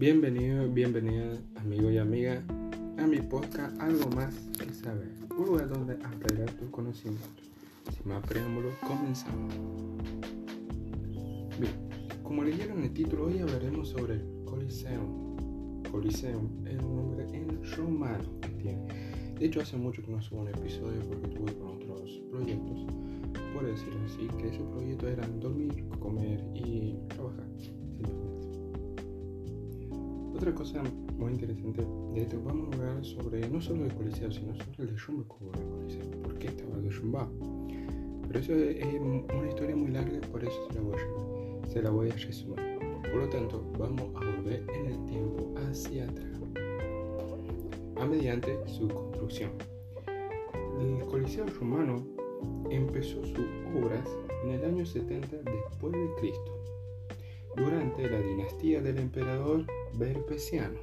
Bienvenido, bienvenida, amigo y amiga, a mi podcast Algo más que saber, un lugar donde ampliar tus conocimientos. Sin más preámbulos, comenzamos. Bien, como leyeron el título, hoy hablaremos sobre el Coliseum. Coliseum es un nombre en romano que tiene. De hecho, hace mucho que no subo un episodio porque tuve con otros proyectos. Por decirlo así, que esos proyectos eran dormir, comer y trabajar. Otra cosa muy interesante de esto, vamos a hablar sobre no solo el Coliseo, sino sobre el derrumbe que hubo el Coliseo. ¿Por qué estaba derrumbado? Pero eso es una historia muy larga, por eso se la voy a, se la voy a resumir. Por lo tanto, vamos a volver en el tiempo hacia atrás, a mediante su construcción. El Coliseo romano empezó sus obras en el año 70 después de Cristo durante la dinastía del emperador Vespasiano.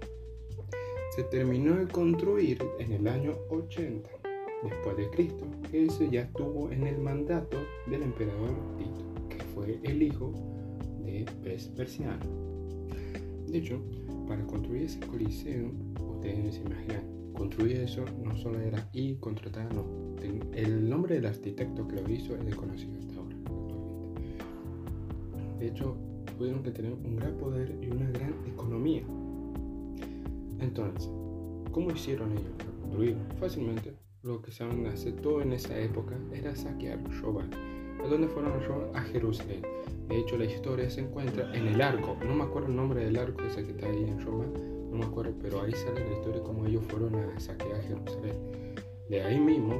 Se terminó de construir en el año 80 después de Cristo. Ese ya estuvo en el mandato del emperador Tito, que fue el hijo de Vespasiano. De hecho, para construir ese coliseo, ustedes se imaginan, construir eso no solo era ir, contratar, no. El nombre del arquitecto que lo hizo es desconocido hasta ahora. De hecho, tuvieron que tener un gran poder y una gran economía. Entonces, ¿cómo hicieron ellos para? Fácilmente, lo que se aceptó en esa época era saquear, robar. ¿A dónde fueron a Jerusalén. De hecho, la historia se encuentra en el arco. No me acuerdo el nombre del arco ese que está ahí en Roma. No me acuerdo, pero ahí sale la historia de cómo ellos fueron a saquear Jerusalén. De ahí mismo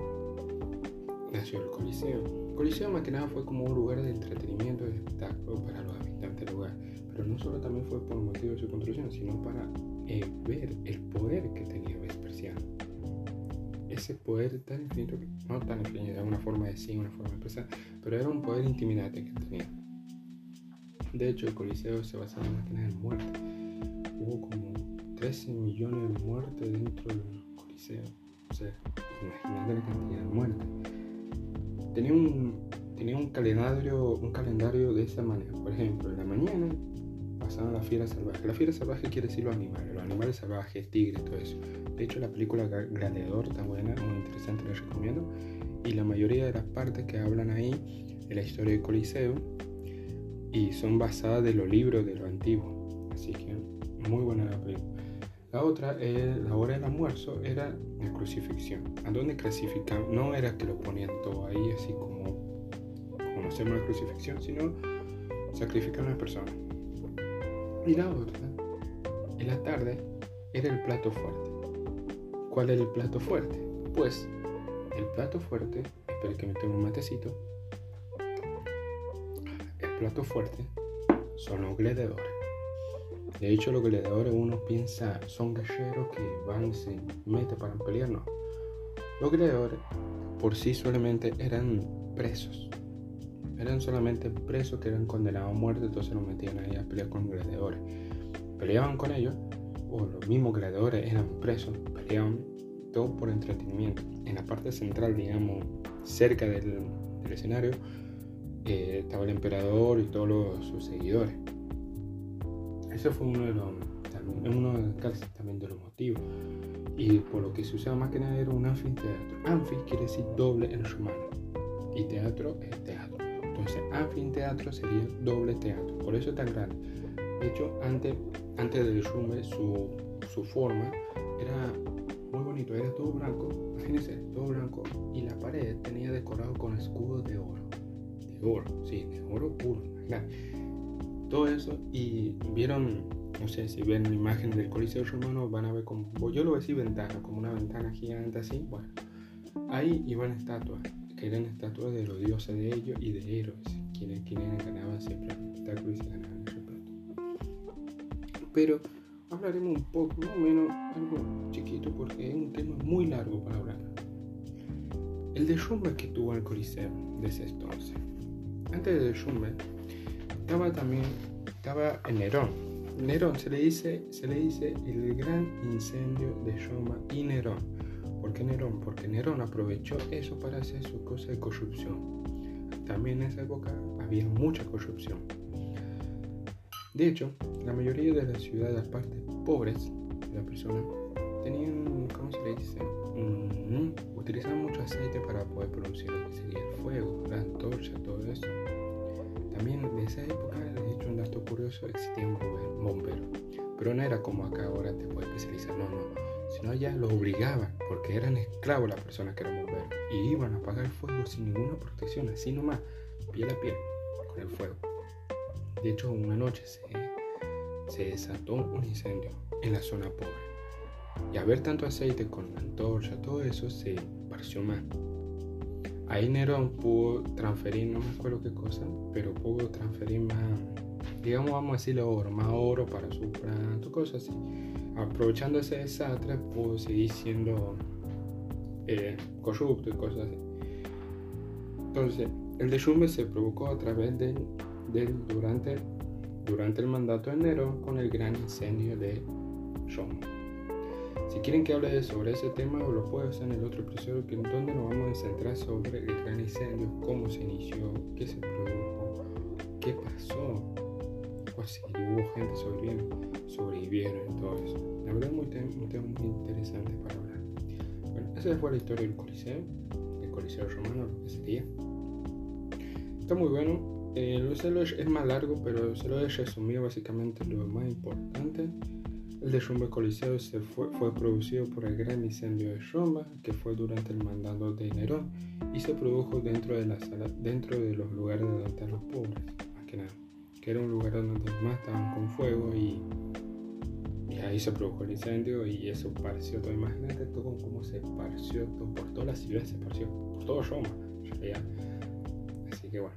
nació el Coliseo. El Coliseo más que nada fue como un lugar de entretenimiento y espectáculo para los habitantes del lugar. Pero no solo también fue por motivo de su construcción, sino para eh, ver el poder que tenía Vespasiano. Ese poder tan infinito, no tan infinito, era una forma de decir, una forma de expresar, pero era un poder intimidante que tenía. De hecho, el Coliseo se basaba más que nada en muerte. Hubo como 13 millones de muertes dentro del Coliseo. O sea, imagínate la cantidad de muertes. Tenía un, tenía un calendario, un calendario de esa manera. Por ejemplo, en la mañana pasaban la fiera salvaje. La fiera salvaje quiere decir los animales, los animales salvajes, tigres, todo eso. De hecho, la película Gladiador está buena, muy interesante, la recomiendo. Y la mayoría de las partes que hablan ahí de la historia del Coliseo y son basadas de los libros de lo antiguo. Así que muy buena la película. La otra, eh, la hora del almuerzo, era la crucifixión. ¿A dónde clasificaban? No era que lo ponían todo ahí así como, como hacemos la crucifixión, sino sacrificar a una persona. Y la otra, en la tarde, era el plato fuerte. ¿Cuál era el plato fuerte? Pues el plato fuerte, espero que me tome un matecito. El plato fuerte son los gladiadores. De hecho, los gladiadores uno piensa son guerreros que van y se meten para pelear, no. Los gladiadores por sí solamente eran presos. Eran solamente presos que eran condenados a muerte, entonces los metían ahí a pelear con gladiadores. Peleaban con ellos, o los mismos gladiadores eran presos, peleaban todo por entretenimiento. En la parte central, digamos, cerca del, escenario, eh, estaba el emperador y todos los, sus seguidores. Ese fue uno de los, uno casi también de los motivos. Y por lo que se usaba más que nada era un anfiteatro. Anfi quiere decir doble en romano. Y teatro es teatro. Entonces, anfiteatro sería doble teatro. Por eso es tan grande. De hecho, antes, antes del derrumbe, su, su forma era muy bonito. Era todo blanco. Imagínense, todo blanco. Y la pared tenía decorado con escudos de oro. De oro, sí, de oro puro. Todo eso. Y vieron, no sé si ven la imagen del Coliseo Romano, van a ver como, yo lo veo así ventana, como una ventana gigante así. Bueno, ahí iban estatuas, que eran estatuas de los dioses de ellos y de héroes, quienes, quienes ganaban siempre el espectáculo y se ganaban el respeto. Pero hablaremos un poco, más o menos, algo chiquito, porque es un tema muy largo para hablar. El derrumbe que tuvo el Coliseo desde entonces. Antes del derrumbe, estaba también estaba Nerón. Nerón se le dice, se le dice el gran incendio de Roma y Nerón. ¿Por qué Nerón? Porque Nerón aprovechó eso para hacer su cosa de corrupción. También en esa época había mucha corrupción. De hecho, la mayoría de las ciudades, aparte pobres de la persona, tenían, ¿cómo se le dice? Mm, utilizaban mucho aceite para poder producir lo que sería el fuego, la antorcha, todo eso. También en esa época, de hecho, un dato curioso, existía un bombero. Pero no era como acá ahora te puedes especializar, no, no. Sino ya lo obligaban, porque eran esclavos las personas que eran bomberos. Y iban a apagar el fuego sin ninguna protección, así nomás, piel a piel, con el fuego. De hecho, una noche se, se desató un incendio en la zona pobre. Y a ver tanto aceite con la antorcha, todo eso se pareció mal. Ahí Nerón pudo transferir, no me acuerdo qué cosa, pero pudo transferir más, digamos, vamos a decirle oro, más oro para su planto, cosas así. Aprovechando ese desastre, pudo seguir siendo eh, corrupto y cosas así. Entonces, el derrumbe se provocó a través del, durante, durante el mandato de Nerón con el gran incendio de Roma. Si quieren que hable sobre ese tema, lo puedo hacer en el otro episodio, que donde nos vamos a centrar sobre el gran incendio, cómo se inició, qué se produjo, qué pasó, o si hubo gente sobreviviendo, sobrevivieron y todo eso. La verdad, tema muy interesante para hablar. Bueno, esa fue la historia del Coliseo, el Coliseo romano, lo que sería. Está muy bueno. Eh, es más largo, pero se lo he resumido básicamente lo más importante. El derrumbe coliseo se fue, fue, producido por el gran incendio de Roma, que fue durante el mandato de Nerón, y se produjo dentro de, la sala, dentro de los lugares donde estaban los pobres, más que nada, que era un lugar donde más estaban con fuego y, y, ahí se produjo el incendio y eso pareció todo. Imagínate todo como se esparció todo, por toda la ciudad, se esparció por todo Roma, Así que bueno,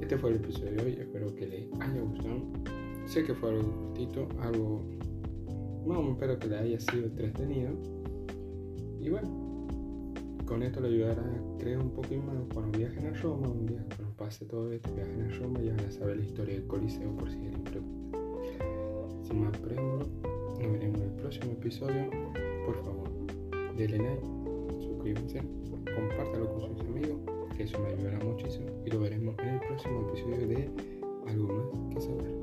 este fue el episodio de hoy, espero que les haya gustado. Sé que fue algo cortito, algo bueno, espero que le haya sido entretenido. Y bueno, con esto le ayudará a creer un poquito más cuando viajen a Roma, un día cuando pase todo esto, viajen a Roma y van a saber la historia del Coliseo por si quieren preguntar. Sin más preámbulo, nos veremos en el próximo episodio. Por favor, denle like, suscríbanse, compártalo con sus amigos, que eso me ayudará muchísimo. Y lo veremos en el próximo episodio de Algo más que saber.